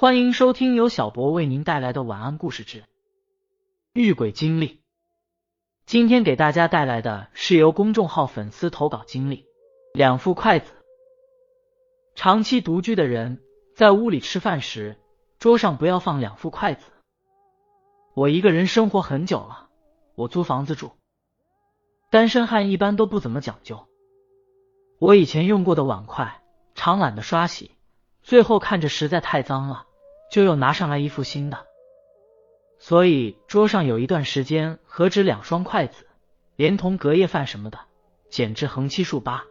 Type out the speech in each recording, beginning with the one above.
欢迎收听由小博为您带来的晚安故事之遇鬼经历。今天给大家带来的是由公众号粉丝投稿经历：两副筷子。长期独居的人在屋里吃饭时，桌上不要放两副筷子。我一个人生活很久了，我租房子住，单身汉一般都不怎么讲究。我以前用过的碗筷，常懒得刷洗。最后看着实在太脏了，就又拿上来一副新的。所以桌上有一段时间何止两双筷子，连同隔夜饭什么的，简直横七竖八。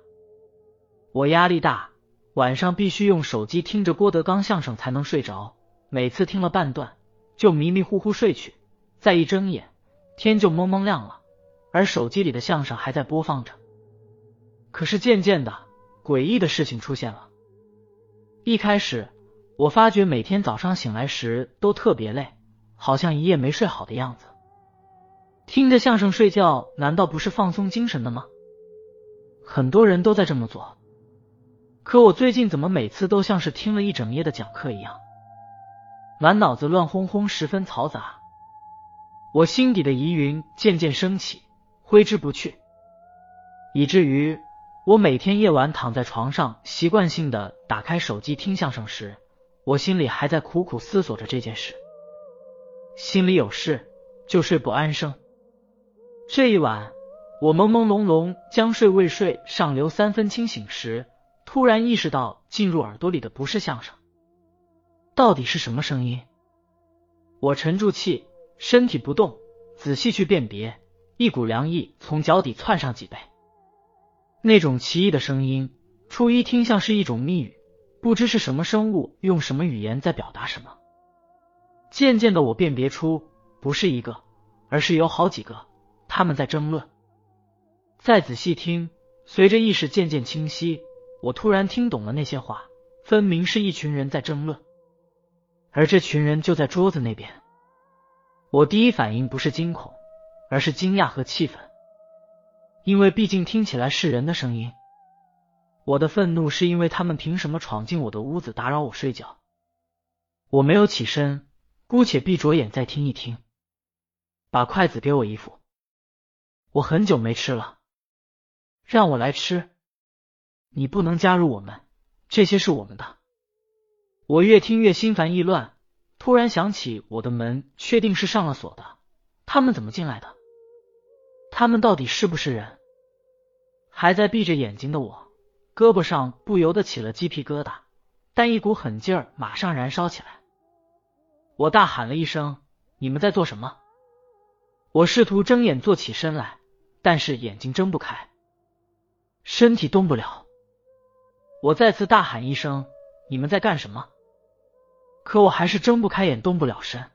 我压力大，晚上必须用手机听着郭德纲相声才能睡着，每次听了半段就迷迷糊糊睡去，再一睁眼天就蒙蒙亮了，而手机里的相声还在播放着。可是渐渐的，诡异的事情出现了。一开始，我发觉每天早上醒来时都特别累，好像一夜没睡好的样子。听着相声睡觉，难道不是放松精神的吗？很多人都在这么做，可我最近怎么每次都像是听了一整夜的讲课一样，满脑子乱哄哄，十分嘈杂。我心底的疑云渐渐升起，挥之不去，以至于。我每天夜晚躺在床上，习惯性的打开手机听相声时，我心里还在苦苦思索着这件事，心里有事就睡不安生。这一晚，我朦朦胧胧将睡未睡，尚留三分清醒时，突然意识到进入耳朵里的不是相声，到底是什么声音？我沉住气，身体不动，仔细去辨别，一股凉意从脚底窜上脊背。那种奇异的声音，初一听像是一种密语，不知是什么生物用什么语言在表达什么。渐渐的，我辨别出不是一个，而是有好几个，他们在争论。再仔细听，随着意识渐渐清晰，我突然听懂了那些话，分明是一群人在争论，而这群人就在桌子那边。我第一反应不是惊恐，而是惊讶和气愤。因为毕竟听起来是人的声音，我的愤怒是因为他们凭什么闯进我的屋子打扰我睡觉？我没有起身，姑且闭着眼再听一听。把筷子给我一副，我很久没吃了，让我来吃。你不能加入我们，这些是我们的。我越听越心烦意乱，突然想起我的门确定是上了锁的，他们怎么进来的？他们到底是不是人？还在闭着眼睛的我，胳膊上不由得起了鸡皮疙瘩，但一股狠劲儿马上燃烧起来。我大喊了一声：“你们在做什么？”我试图睁眼坐起身来，但是眼睛睁不开，身体动不了。我再次大喊一声：“你们在干什么？”可我还是睁不开眼，动不了身。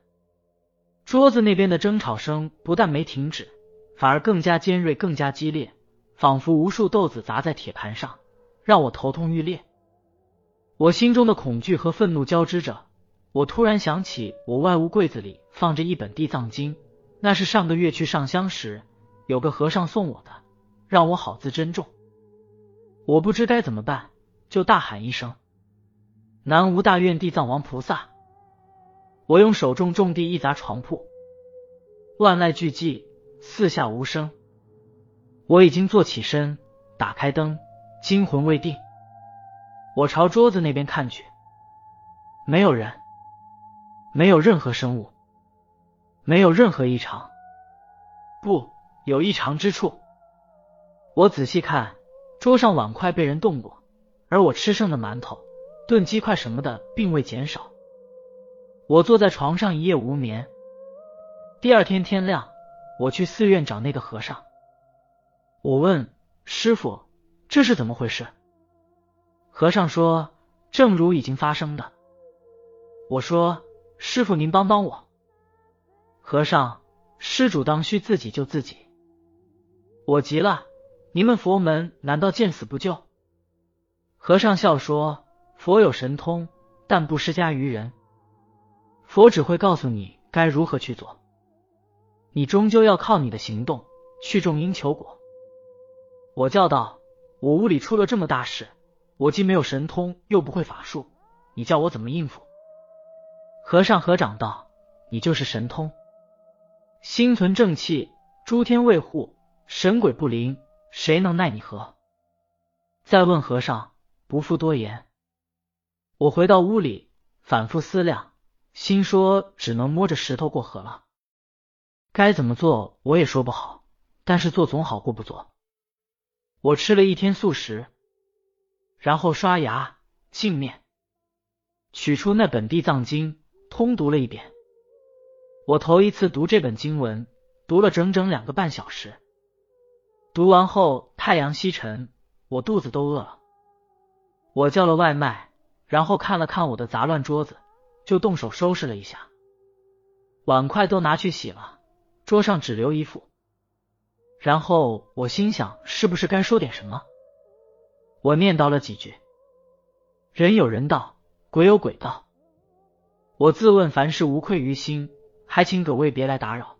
桌子那边的争吵声不但没停止，反而更加尖锐，更加激烈。仿佛无数豆子砸在铁盘上，让我头痛欲裂。我心中的恐惧和愤怒交织着。我突然想起，我外屋柜子里放着一本《地藏经》，那是上个月去上香时有个和尚送我的，让我好自珍重。我不知该怎么办，就大喊一声：“南无大愿地藏王菩萨！”我用手重重地一砸床铺，万籁俱寂，四下无声。我已经坐起身，打开灯，惊魂未定。我朝桌子那边看去，没有人，没有任何生物，没有任何异常。不，有异常之处。我仔细看，桌上碗筷被人动过，而我吃剩的馒头、炖鸡块什么的并未减少。我坐在床上一夜无眠。第二天天亮，我去寺院找那个和尚。我问师傅：“这是怎么回事？”和尚说：“正如已经发生的。”我说：“师傅，您帮帮我。”和尚：“施主当需自己救自己。”我急了：“你们佛门难道见死不救？”和尚笑说：“佛有神通，但不施加于人。佛只会告诉你该如何去做，你终究要靠你的行动去种因求果。”我叫道：“我屋里出了这么大事，我既没有神通，又不会法术，你叫我怎么应付？”和尚合掌道：“你就是神通，心存正气，诸天卫护，神鬼不灵，谁能奈你何？”再问和尚，不复多言。我回到屋里，反复思量，心说只能摸着石头过河了。该怎么做，我也说不好，但是做总好过不做。我吃了一天素食，然后刷牙、净面，取出那本地藏经，通读了一遍。我头一次读这本经文，读了整整两个半小时。读完后，太阳西沉，我肚子都饿了。我叫了外卖，然后看了看我的杂乱桌子，就动手收拾了一下，碗筷都拿去洗了，桌上只留一副。然后我心想，是不是该说点什么？我念叨了几句：“人有人道，鬼有鬼道。”我自问凡事无愧于心，还请各位别来打扰。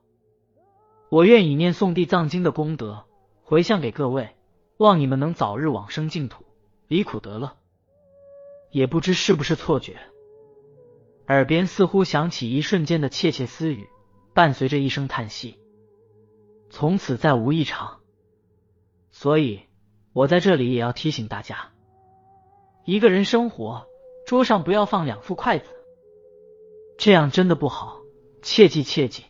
我愿以念诵地藏经的功德回向给各位，望你们能早日往生净土，离苦得乐。也不知是不是错觉，耳边似乎响起一瞬间的窃窃私语，伴随着一声叹息。从此再无异常，所以我在这里也要提醒大家：一个人生活，桌上不要放两副筷子，这样真的不好，切记切记。